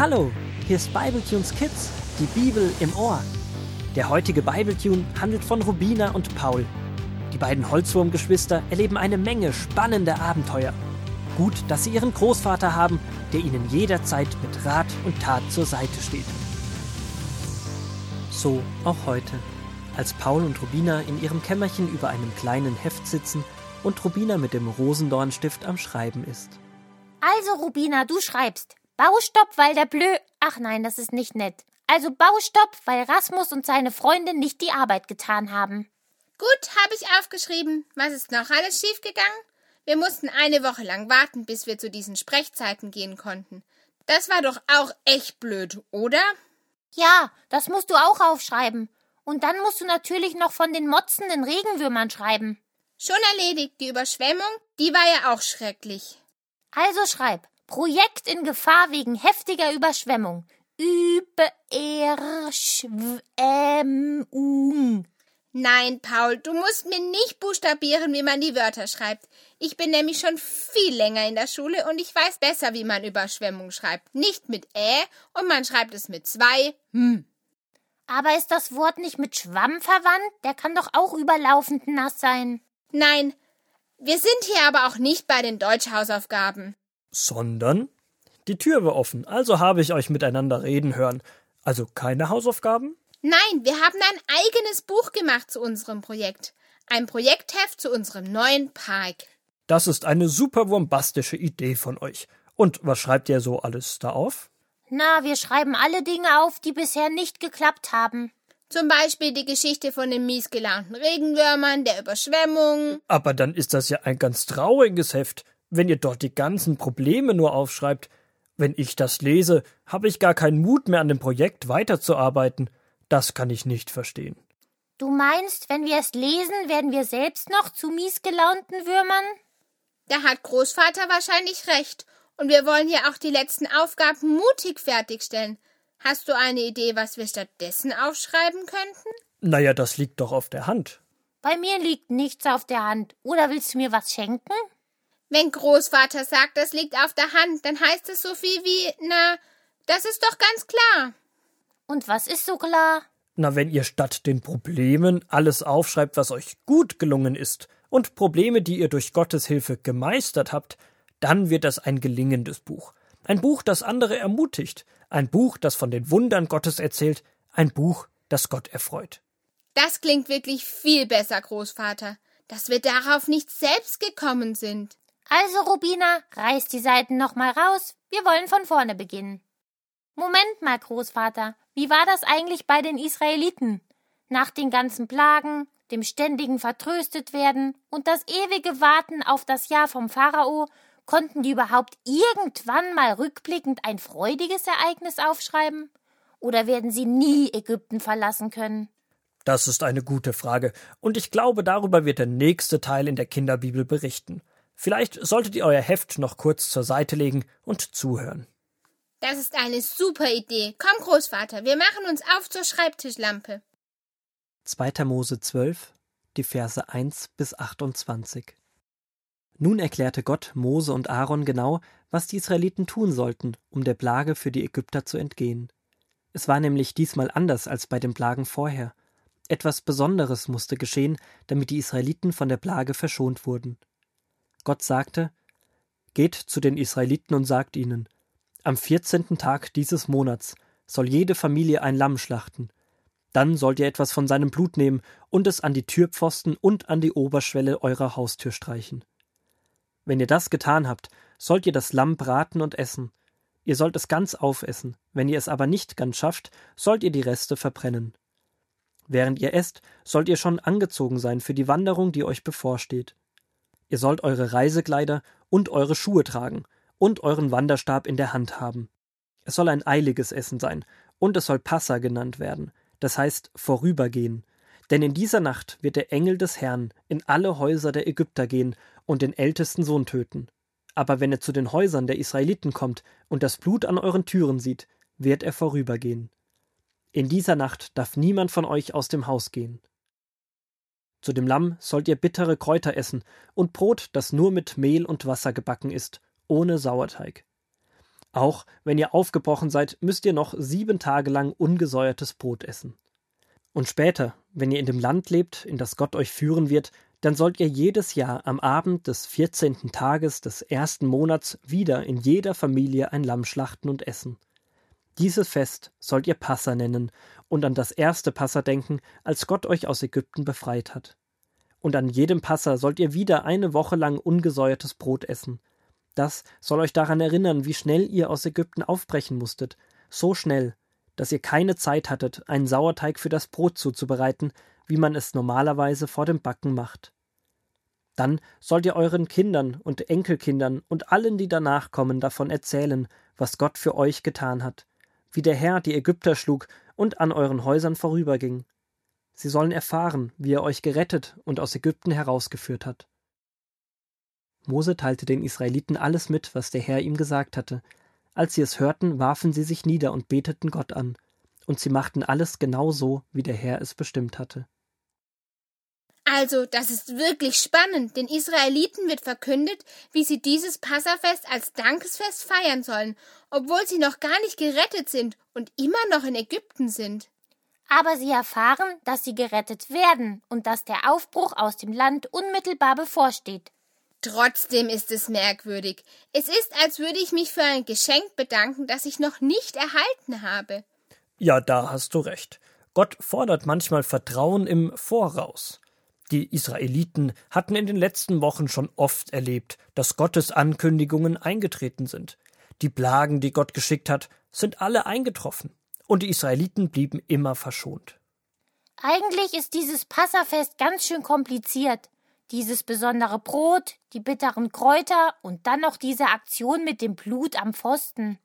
Hallo, hier ist Bibletunes Kids, die Bibel im Ohr. Der heutige Bibletune handelt von Rubina und Paul. Die beiden Holzwurmgeschwister erleben eine Menge spannender Abenteuer. Gut, dass sie ihren Großvater haben, der ihnen jederzeit mit Rat und Tat zur Seite steht. So auch heute, als Paul und Rubina in ihrem Kämmerchen über einem kleinen Heft sitzen und Rubina mit dem Rosendornstift am Schreiben ist. Also, Rubina, du schreibst. Baustopp, weil der Blö. Ach nein, das ist nicht nett. Also Baustopp, weil Rasmus und seine Freundin nicht die Arbeit getan haben. Gut, habe ich aufgeschrieben. Was ist noch alles schiefgegangen? Wir mussten eine Woche lang warten, bis wir zu diesen Sprechzeiten gehen konnten. Das war doch auch echt blöd, oder? Ja, das musst du auch aufschreiben. Und dann musst du natürlich noch von den motzenden Regenwürmern schreiben. Schon erledigt. Die Überschwemmung, die war ja auch schrecklich. Also schreib. Projekt in Gefahr wegen heftiger Überschwemmung. Überschwemmung. Nein, Paul, du musst mir nicht buchstabieren, wie man die Wörter schreibt. Ich bin nämlich schon viel länger in der Schule und ich weiß besser, wie man Überschwemmung schreibt. Nicht mit Ä und man schreibt es mit zwei Hm. Aber ist das Wort nicht mit Schwamm verwandt? Der kann doch auch überlaufend nass sein. Nein, wir sind hier aber auch nicht bei den Deutschhausaufgaben. Sondern? Die Tür war offen, also habe ich euch miteinander reden hören. Also keine Hausaufgaben? Nein, wir haben ein eigenes Buch gemacht zu unserem Projekt. Ein Projektheft zu unserem neuen Park. Das ist eine super bombastische Idee von euch. Und was schreibt ihr so alles da auf? Na, wir schreiben alle Dinge auf, die bisher nicht geklappt haben. Zum Beispiel die Geschichte von den miesgelaunten Regenwürmern, der Überschwemmung. Aber dann ist das ja ein ganz trauriges Heft, wenn ihr dort die ganzen Probleme nur aufschreibt. Wenn ich das lese, habe ich gar keinen Mut mehr an dem Projekt weiterzuarbeiten. Das kann ich nicht verstehen. Du meinst, wenn wir es lesen, werden wir selbst noch zu miesgelaunten Würmern? Da hat Großvater wahrscheinlich recht. Und wir wollen ja auch die letzten Aufgaben mutig fertigstellen. Hast du eine Idee, was wir stattdessen aufschreiben könnten? Naja, das liegt doch auf der Hand. Bei mir liegt nichts auf der Hand. Oder willst du mir was schenken? Wenn Großvater sagt, das liegt auf der Hand, dann heißt es so viel wie, na, das ist doch ganz klar. Und was ist so klar? Na, wenn ihr statt den Problemen alles aufschreibt, was euch gut gelungen ist, und Probleme, die ihr durch Gottes Hilfe gemeistert habt, dann wird das ein gelingendes Buch. Ein Buch, das andere ermutigt, ein Buch, das von den Wundern Gottes erzählt, ein Buch, das Gott erfreut. Das klingt wirklich viel besser, Großvater, dass wir darauf nicht selbst gekommen sind. Also, Rubina, reiß die Seiten noch mal raus. Wir wollen von vorne beginnen. Moment mal, Großvater. Wie war das eigentlich bei den Israeliten? Nach den ganzen Plagen, dem ständigen Vertröstet werden und das ewige Warten auf das Jahr vom Pharao, konnten die überhaupt irgendwann mal rückblickend ein freudiges Ereignis aufschreiben? Oder werden sie nie Ägypten verlassen können? Das ist eine gute Frage, und ich glaube, darüber wird der nächste Teil in der Kinderbibel berichten. Vielleicht solltet ihr euer Heft noch kurz zur Seite legen und zuhören. Das ist eine super Idee. Komm, Großvater, wir machen uns auf zur Schreibtischlampe. 2. Mose 12, die Verse 1 bis 28. Nun erklärte Gott Mose und Aaron genau, was die Israeliten tun sollten, um der Plage für die Ägypter zu entgehen. Es war nämlich diesmal anders als bei den Plagen vorher. Etwas Besonderes musste geschehen, damit die Israeliten von der Plage verschont wurden. Gott sagte: Geht zu den Israeliten und sagt ihnen: am vierzehnten Tag dieses Monats soll jede Familie ein Lamm schlachten. Dann sollt ihr etwas von seinem Blut nehmen und es an die Türpfosten und an die Oberschwelle eurer Haustür streichen. Wenn ihr das getan habt, sollt ihr das Lamm braten und essen. Ihr sollt es ganz aufessen. Wenn ihr es aber nicht ganz schafft, sollt ihr die Reste verbrennen. Während ihr esst, sollt ihr schon angezogen sein für die Wanderung, die euch bevorsteht. Ihr sollt eure Reisekleider und eure Schuhe tragen und euren Wanderstab in der Hand haben. Es soll ein eiliges Essen sein, und es soll Passa genannt werden, das heißt vorübergehen. Denn in dieser Nacht wird der Engel des Herrn in alle Häuser der Ägypter gehen und den ältesten Sohn töten. Aber wenn er zu den Häusern der Israeliten kommt und das Blut an euren Türen sieht, wird er vorübergehen. In dieser Nacht darf niemand von euch aus dem Haus gehen. Zu dem Lamm sollt ihr bittere Kräuter essen und Brot, das nur mit Mehl und Wasser gebacken ist, ohne Sauerteig. Auch wenn ihr aufgebrochen seid, müsst ihr noch sieben Tage lang ungesäuertes Brot essen. Und später, wenn ihr in dem Land lebt, in das Gott euch führen wird, dann sollt ihr jedes Jahr am Abend des vierzehnten Tages des ersten Monats wieder in jeder Familie ein Lamm schlachten und essen. Dieses Fest sollt ihr Passa nennen und an das erste Passa denken, als Gott euch aus Ägypten befreit hat. Und an jedem Passa sollt ihr wieder eine Woche lang ungesäuertes Brot essen. Das soll euch daran erinnern, wie schnell ihr aus Ägypten aufbrechen musstet, so schnell, dass ihr keine Zeit hattet, einen Sauerteig für das Brot zuzubereiten, wie man es normalerweise vor dem Backen macht. Dann sollt ihr euren Kindern und Enkelkindern und allen, die danach kommen, davon erzählen, was Gott für euch getan hat, wie der Herr die Ägypter schlug und an euren Häusern vorüberging. Sie sollen erfahren, wie er euch gerettet und aus Ägypten herausgeführt hat. Mose teilte den Israeliten alles mit, was der Herr ihm gesagt hatte, als sie es hörten, warfen sie sich nieder und beteten Gott an, und sie machten alles genau so, wie der Herr es bestimmt hatte. Also, das ist wirklich spannend. Den Israeliten wird verkündet, wie sie dieses Passafest als Dankesfest feiern sollen, obwohl sie noch gar nicht gerettet sind und immer noch in Ägypten sind. Aber sie erfahren, dass sie gerettet werden und dass der Aufbruch aus dem Land unmittelbar bevorsteht. Trotzdem ist es merkwürdig. Es ist, als würde ich mich für ein Geschenk bedanken, das ich noch nicht erhalten habe. Ja, da hast du recht. Gott fordert manchmal Vertrauen im Voraus. Die Israeliten hatten in den letzten Wochen schon oft erlebt, dass Gottes Ankündigungen eingetreten sind. Die Plagen, die Gott geschickt hat, sind alle eingetroffen. Und die Israeliten blieben immer verschont. Eigentlich ist dieses Passafest ganz schön kompliziert. Dieses besondere Brot, die bitteren Kräuter und dann noch diese Aktion mit dem Blut am Pfosten.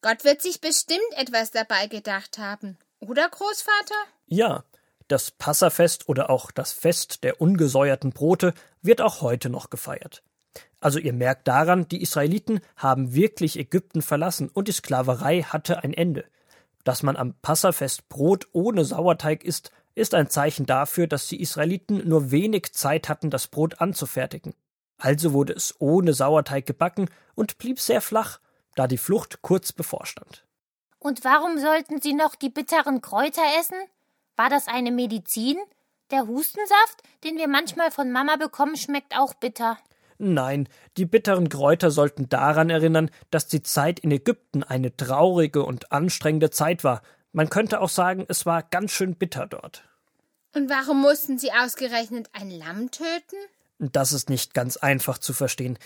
Gott wird sich bestimmt etwas dabei gedacht haben. Oder, Großvater? Ja, das Passafest oder auch das Fest der ungesäuerten Brote wird auch heute noch gefeiert. Also ihr merkt daran, die Israeliten haben wirklich Ägypten verlassen und die Sklaverei hatte ein Ende. Dass man am Passafest Brot ohne Sauerteig isst, ist ein Zeichen dafür, dass die Israeliten nur wenig Zeit hatten, das Brot anzufertigen. Also wurde es ohne Sauerteig gebacken und blieb sehr flach, da die Flucht kurz bevorstand. Und warum sollten sie noch die bitteren Kräuter essen? War das eine Medizin? Der Hustensaft, den wir manchmal von Mama bekommen, schmeckt auch bitter. Nein, die bitteren Kräuter sollten daran erinnern, dass die Zeit in Ägypten eine traurige und anstrengende Zeit war, man könnte auch sagen, es war ganz schön bitter dort. Und warum mussten sie ausgerechnet ein Lamm töten? Das ist nicht ganz einfach zu verstehen.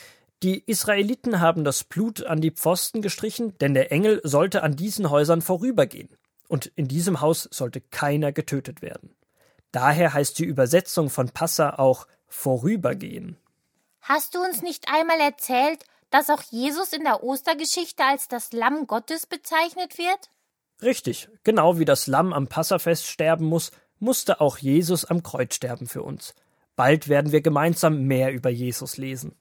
Die Israeliten haben das Blut an die Pfosten gestrichen, denn der Engel sollte an diesen Häusern vorübergehen. Und in diesem Haus sollte keiner getötet werden. Daher heißt die Übersetzung von Passa auch vorübergehen. Hast du uns nicht einmal erzählt, dass auch Jesus in der Ostergeschichte als das Lamm Gottes bezeichnet wird? Richtig, genau wie das Lamm am Passafest sterben muss, musste auch Jesus am Kreuz sterben für uns. Bald werden wir gemeinsam mehr über Jesus lesen.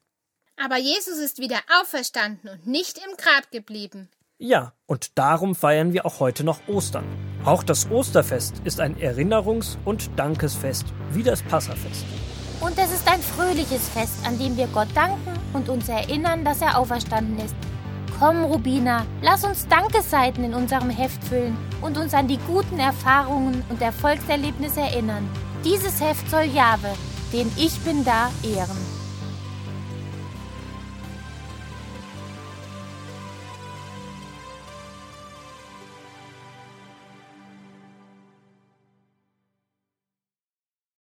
Aber Jesus ist wieder auferstanden und nicht im Grab geblieben. Ja, und darum feiern wir auch heute noch Ostern. Auch das Osterfest ist ein Erinnerungs- und Dankesfest, wie das Passafest. Und es ist ein fröhliches Fest, an dem wir Gott danken und uns erinnern, dass er auferstanden ist. Komm, Rubina, lass uns Dankeseiten in unserem Heft füllen und uns an die guten Erfahrungen und Erfolgserlebnisse erinnern. Dieses Heft soll Jahwe, den Ich bin da, ehren.